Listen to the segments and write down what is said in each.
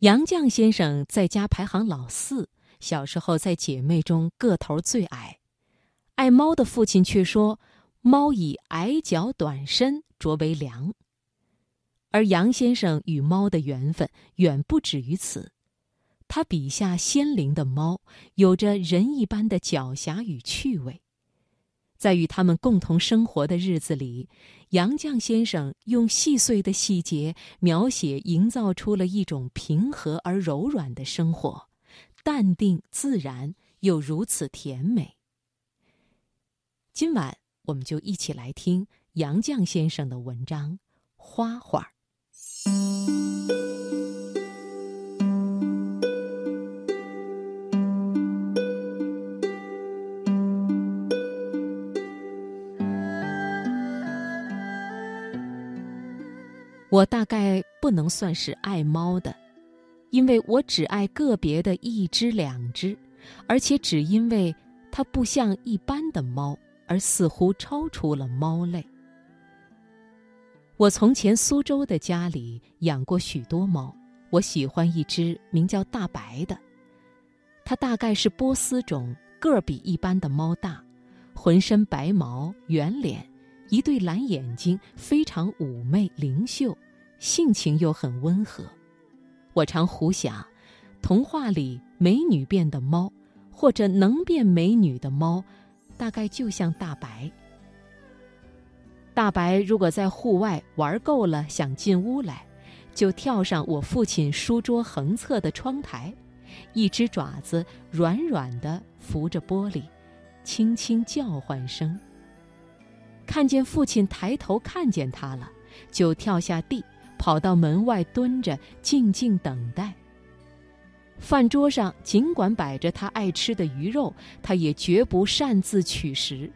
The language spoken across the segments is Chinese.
杨绛先生在家排行老四，小时候在姐妹中个头最矮。爱猫的父亲却说，猫以矮脚短身着为良。而杨先生与猫的缘分远不止于此，他笔下鲜灵的猫有着人一般的狡黠与趣味。在与他们共同生活的日子里，杨绛先生用细碎的细节描写、营造出了一种平和而柔软的生活，淡定自然又如此甜美。今晚我们就一起来听杨绛先生的文章《花花》。我大概不能算是爱猫的，因为我只爱个别的一只两只，而且只因为它不像一般的猫，而似乎超出了猫类。我从前苏州的家里养过许多猫，我喜欢一只名叫大白的，它大概是波斯种，个儿比一般的猫大，浑身白毛，圆脸。一对蓝眼睛，非常妩媚灵秀，性情又很温和。我常胡想，童话里美女变的猫，或者能变美女的猫，大概就像大白。大白如果在户外玩够了，想进屋来，就跳上我父亲书桌横侧的窗台，一只爪子软软的扶着玻璃，轻轻叫唤声。看见父亲抬头看见他了，就跳下地，跑到门外蹲着，静静等待。饭桌上尽管摆着他爱吃的鱼肉，他也绝不擅自取食，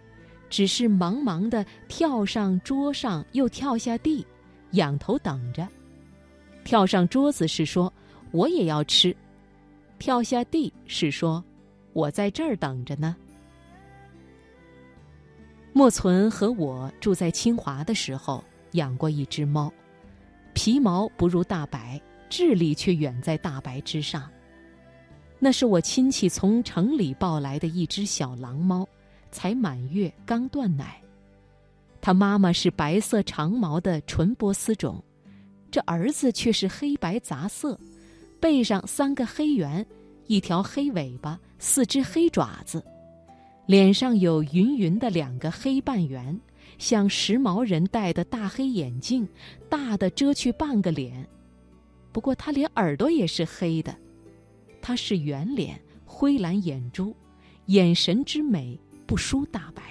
只是忙忙的跳上桌上，又跳下地，仰头等着。跳上桌子是说我也要吃，跳下地是说我在这儿等着呢。莫存和我住在清华的时候，养过一只猫，皮毛不如大白，智力却远在大白之上。那是我亲戚从城里抱来的一只小狼猫，才满月，刚断奶。它妈妈是白色长毛的纯波斯种，这儿子却是黑白杂色，背上三个黑圆，一条黑尾巴，四只黑爪子。脸上有匀匀的两个黑半圆，像时髦人戴的大黑眼镜，大的遮去半个脸。不过他连耳朵也是黑的。他是圆脸，灰蓝眼珠，眼神之美不输大白。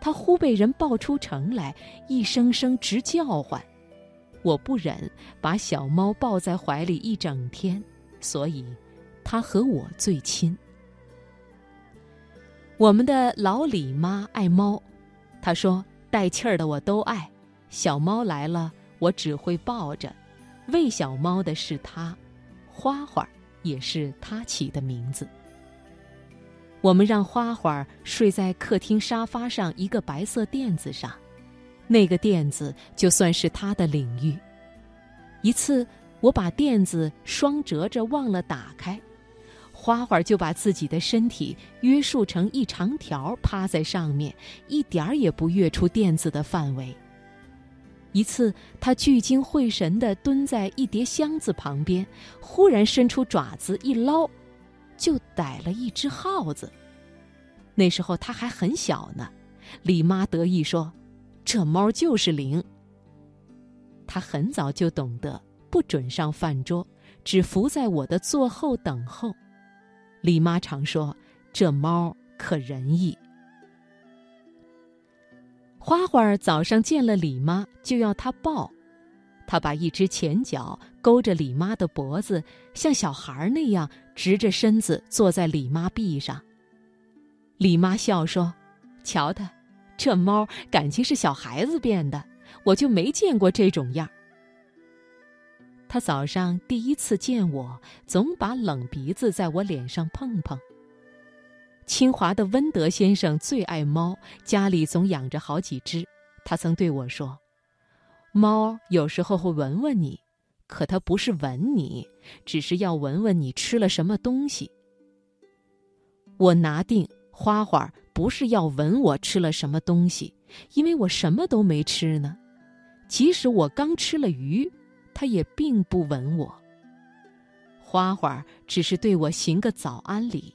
他忽被人抱出城来，一声声直叫唤。我不忍把小猫抱在怀里一整天，所以，他和我最亲。我们的老李妈爱猫，她说带气儿的我都爱，小猫来了我只会抱着，喂小猫的是她，花花也是她起的名字。我们让花花睡在客厅沙发上一个白色垫子上，那个垫子就算是她的领域。一次我把垫子双折着忘了打开。花花就把自己的身体约束成一长条，趴在上面，一点儿也不越出垫子的范围。一次，他聚精会神地蹲在一叠箱子旁边，忽然伸出爪子一捞，就逮了一只耗子。那时候他还很小呢，李妈得意说：“这猫就是灵。”他很早就懂得不准上饭桌，只伏在我的座后等候。李妈常说：“这猫可仁义。”花花早上见了李妈，就要她抱。她把一只前脚勾着李妈的脖子，像小孩那样直着身子坐在李妈臂上。李妈笑说：“瞧他，这猫感情是小孩子变的，我就没见过这种样。”他早上第一次见我，总把冷鼻子在我脸上碰碰。清华的温德先生最爱猫，家里总养着好几只。他曾对我说：“猫有时候会闻闻你，可它不是闻你，只是要闻闻你吃了什么东西。我拿定花花不是要闻我吃了什么东西，因为我什么都没吃呢。即使我刚吃了鱼，他也并不吻我。花花只是对我行个早安礼。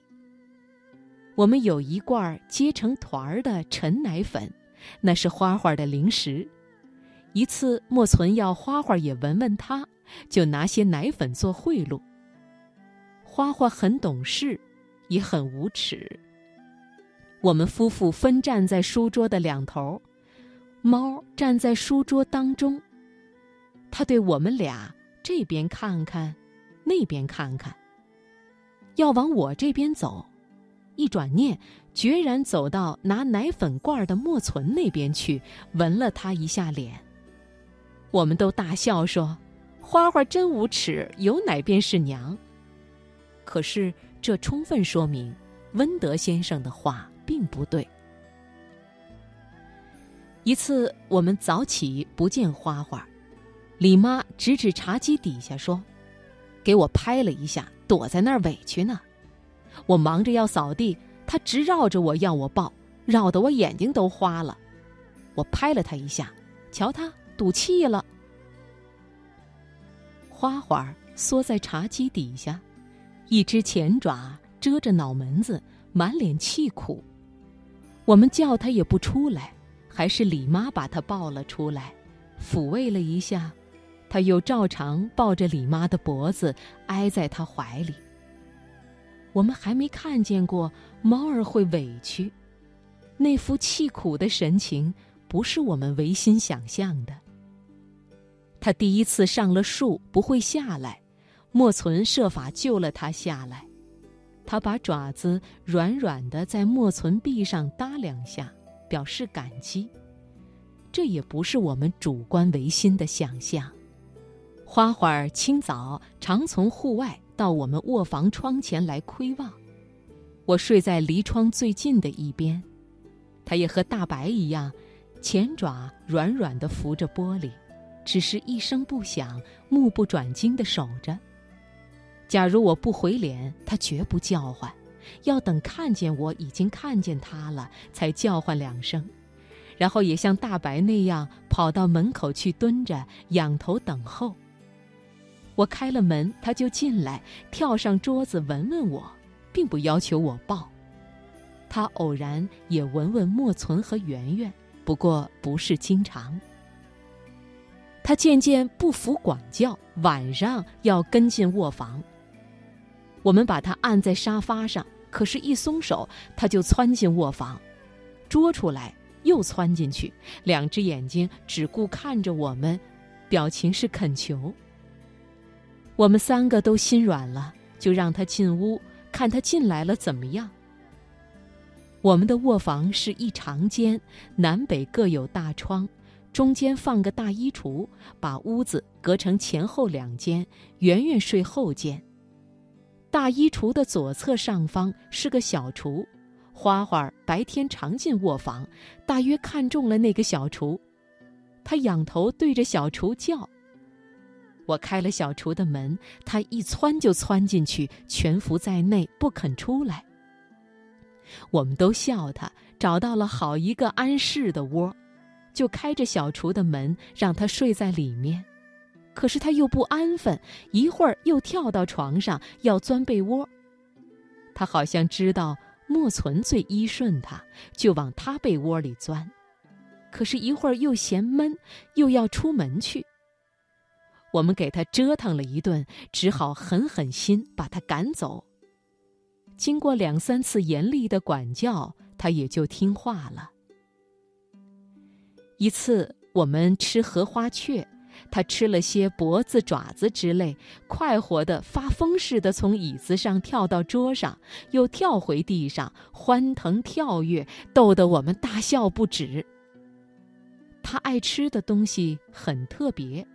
我们有一罐结成团儿的陈奶粉，那是花花的零食。一次，莫存要花花也闻闻它，就拿些奶粉做贿赂。花花很懂事，也很无耻。我们夫妇分站在书桌的两头，猫站在书桌当中。他对我们俩这边看看，那边看看，要往我这边走。一转念，决然走到拿奶粉罐的莫存那边去，闻了他一下脸。我们都大笑说：“花花真无耻，有奶便是娘。”可是这充分说明温德先生的话并不对。一次我们早起不见花花，李妈指指茶几底下说：“给我拍了一下，躲在那儿委屈呢。”我忙着要扫地，他直绕着我要我抱，绕得我眼睛都花了。我拍了他一下，瞧他赌气了。花花缩在茶几底下，一只前爪遮着脑门子，满脸气苦。我们叫他也不出来，还是李妈把他抱了出来，抚慰了一下，他又照常抱着李妈的脖子，挨在她怀里。我们还没看见过猫儿会委屈，那副气苦的神情不是我们违心想象的。他第一次上了树不会下来，莫存设法救了他下来。他把爪子软软的在莫存臂上搭两下，表示感激。这也不是我们主观违心的想象。花花清早常从户外。到我们卧房窗前来窥望，我睡在离窗最近的一边，它也和大白一样，前爪软软的扶着玻璃，只是一声不响，目不转睛的守着。假如我不回脸，他绝不叫唤，要等看见我已经看见他了，才叫唤两声，然后也像大白那样跑到门口去蹲着，仰头等候。我开了门，他就进来，跳上桌子闻闻我，并不要求我抱。他偶然也闻闻莫存和圆圆，不过不是经常。他渐渐不服管教，晚上要跟进卧房。我们把他按在沙发上，可是，一松手，他就窜进卧房，捉出来又窜进去，两只眼睛只顾看着我们，表情是恳求。我们三个都心软了，就让他进屋看他进来了怎么样。我们的卧房是一长间，南北各有大窗，中间放个大衣橱，把屋子隔成前后两间。圆圆睡后间。大衣橱的左侧上方是个小厨，花花白天常进卧房，大约看中了那个小厨，他仰头对着小厨叫。我开了小厨的门，他一窜就窜进去，蜷伏在内不肯出来。我们都笑他找到了好一个安适的窝，就开着小厨的门让他睡在里面。可是他又不安分，一会儿又跳到床上要钻被窝。他好像知道莫存最依顺他，就往他被窝里钻。可是，一会儿又嫌闷，又要出门去。我们给他折腾了一顿，只好狠狠心把他赶走。经过两三次严厉的管教，他也就听话了。一次我们吃荷花雀，他吃了些脖子、爪子之类，快活的发疯似的从椅子上跳到桌上，又跳回地上，欢腾跳跃，逗得我们大笑不止。他爱吃的东西很特别。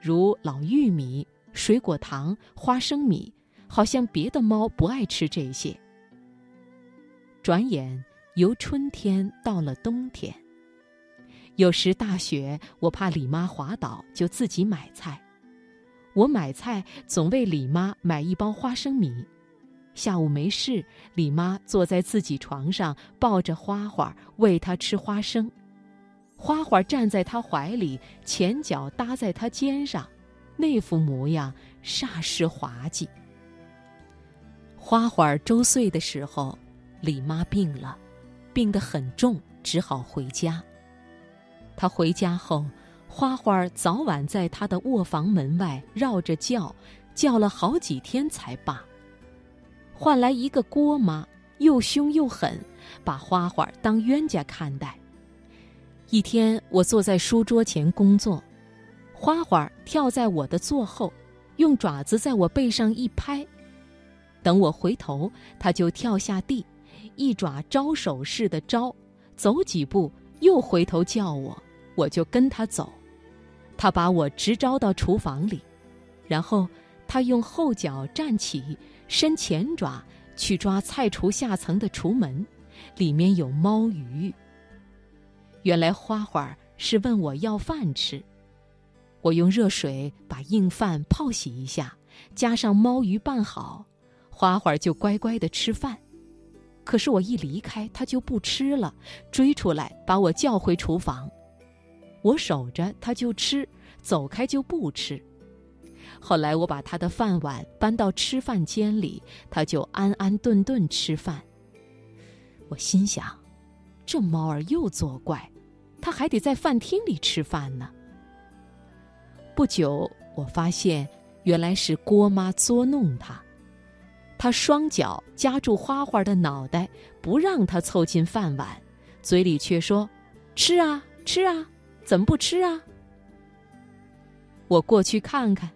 如老玉米、水果糖、花生米，好像别的猫不爱吃这些。转眼由春天到了冬天，有时大雪，我怕李妈滑倒，就自己买菜。我买菜总为李妈买一包花生米。下午没事，李妈坐在自己床上，抱着花花喂她吃花生。花花站在他怀里，前脚搭在他肩上，那副模样煞是滑稽。花花周岁的时候，李妈病了，病得很重，只好回家。她回家后。花花早晚在他的卧房门外绕着叫，叫了好几天才罢。换来一个郭妈，又凶又狠，把花花当冤家看待。一天，我坐在书桌前工作，花花跳在我的座后，用爪子在我背上一拍。等我回头，它就跳下地，一爪招手似的招，走几步又回头叫我，我就跟他走。他把我直招到厨房里，然后他用后脚站起，伸前爪去抓菜橱下层的橱门，里面有猫鱼。原来花花是问我要饭吃，我用热水把硬饭泡洗一下，加上猫鱼拌好，花花就乖乖的吃饭。可是我一离开，它就不吃了，追出来把我叫回厨房。我守着，它就吃；走开就不吃。后来我把它的饭碗搬到吃饭间里，它就安安顿顿吃饭。我心想，这猫儿又作怪，他还得在饭厅里吃饭呢。不久，我发现原来是郭妈捉弄他，他双脚夹住花花的脑袋，不让他凑近饭碗，嘴里却说：“吃啊，吃啊。”怎么不吃啊？我过去看看，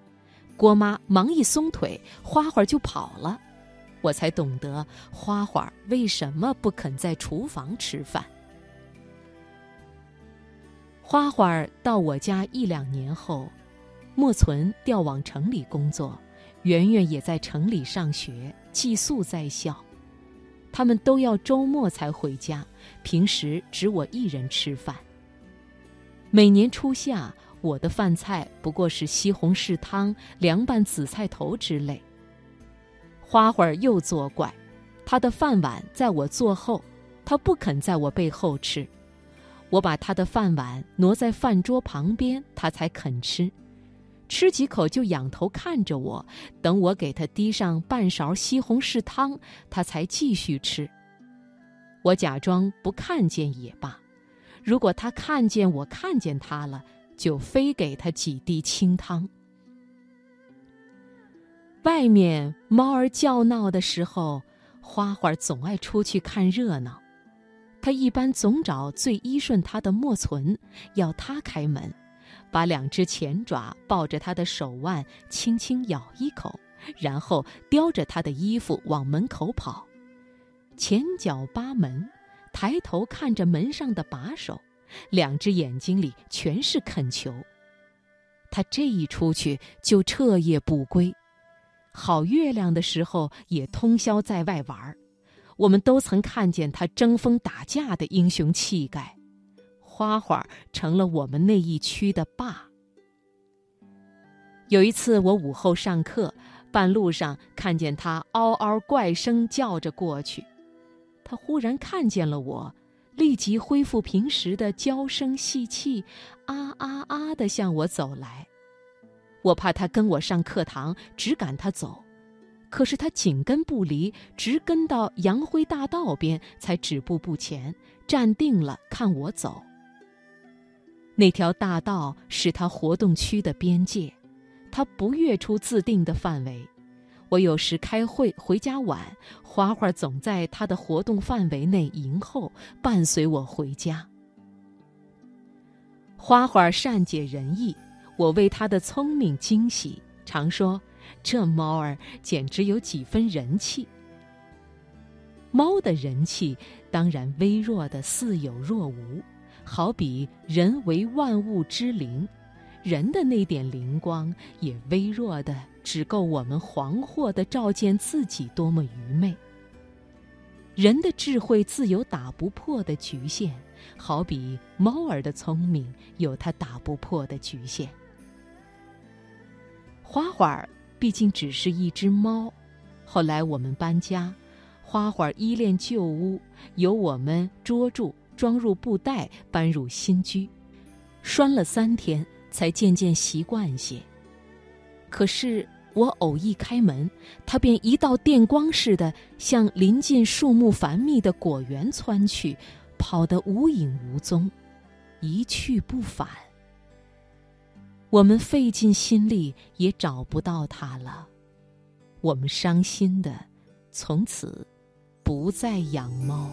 郭妈忙一松腿，花花就跑了，我才懂得花花为什么不肯在厨房吃饭。花花到我家一两年后，莫存调往城里工作，圆圆也在城里上学，寄宿在校，他们都要周末才回家，平时只我一人吃饭。每年初夏，我的饭菜不过是西红柿汤、凉拌紫菜头之类。花花又作怪，他的饭碗在我坐后，他不肯在我背后吃。我把他的饭碗挪在饭桌旁边，他才肯吃。吃几口就仰头看着我，等我给他滴上半勺西红柿汤，他才继续吃。我假装不看见也罢。如果他看见我看见他了，就非给他几滴清汤。外面猫儿叫闹的时候，花花总爱出去看热闹。他一般总找最依顺他的莫存，要他开门，把两只前爪抱着他的手腕，轻轻咬一口，然后叼着他的衣服往门口跑，前脚扒门。抬头看着门上的把手，两只眼睛里全是恳求。他这一出去就彻夜不归，好月亮的时候也通宵在外玩儿。我们都曾看见他争风打架的英雄气概，花花成了我们那一区的霸。有一次我午后上课，半路上看见他嗷嗷怪声叫着过去。他忽然看见了我，立即恢复平时的娇声细气，啊啊啊的向我走来。我怕他跟我上课堂，只赶他走。可是他紧跟不离，直跟到杨辉大道边，才止步不前，站定了看我走。那条大道是他活动区的边界，他不越出自定的范围。我有时开会回家晚，花花总在他的活动范围内迎候，伴随我回家。花花善解人意，我为他的聪明惊喜，常说这猫儿简直有几分人气。猫的人气当然微弱的似有若无，好比人为万物之灵。人的那点灵光也微弱的，只够我们惶惑的照见自己多么愚昧。人的智慧自有打不破的局限，好比猫儿的聪明有它打不破的局限。花花毕竟只是一只猫。后来我们搬家，花花依恋旧屋，由我们捉住，装入布袋，搬入新居。拴了三天，才渐渐习惯些。可是我偶一开门，它便一道电光似的向临近树木繁密的果园窜去，跑得无影无踪，一去不返。我们费尽心力也找不到它了，我们伤心的，从此不再养猫。